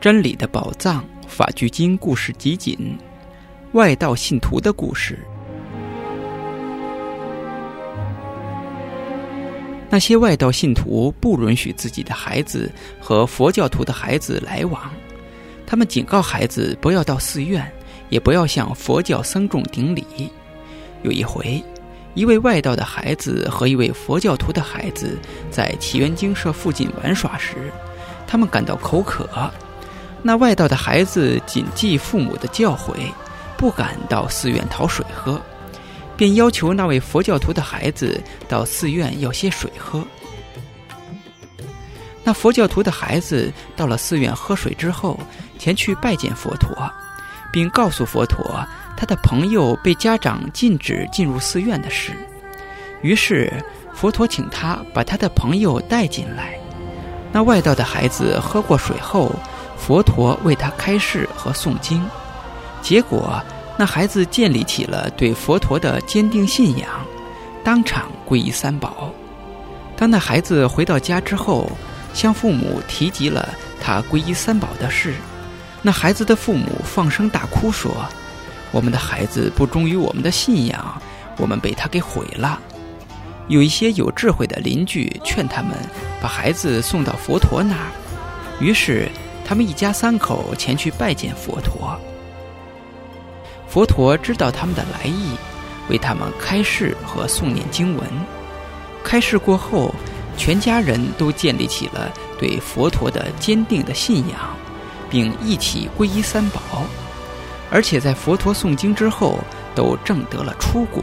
真理的宝藏法句经故事集锦，外道信徒的故事。那些外道信徒不允许自己的孩子和佛教徒的孩子来往，他们警告孩子不要到寺院，也不要向佛教僧众顶礼。有一回，一位外道的孩子和一位佛教徒的孩子在祈源精舍附近玩耍时，他们感到口渴。那外道的孩子谨记父母的教诲，不敢到寺院讨水喝。便要求那位佛教徒的孩子到寺院要些水喝。那佛教徒的孩子到了寺院喝水之后，前去拜见佛陀，并告诉佛陀他的朋友被家长禁止进入寺院的事。于是佛陀请他把他的朋友带进来。那外道的孩子喝过水后，佛陀为他开示和诵经，结果。那孩子建立起了对佛陀的坚定信仰，当场皈依三宝。当那孩子回到家之后，向父母提及了他皈依三宝的事，那孩子的父母放声大哭说：“我们的孩子不忠于我们的信仰，我们被他给毁了。”有一些有智慧的邻居劝他们把孩子送到佛陀那儿，于是他们一家三口前去拜见佛陀。佛陀知道他们的来意，为他们开示和诵念经文。开示过后，全家人都建立起了对佛陀的坚定的信仰，并一起皈依三宝。而且在佛陀诵经之后，都证得了出果。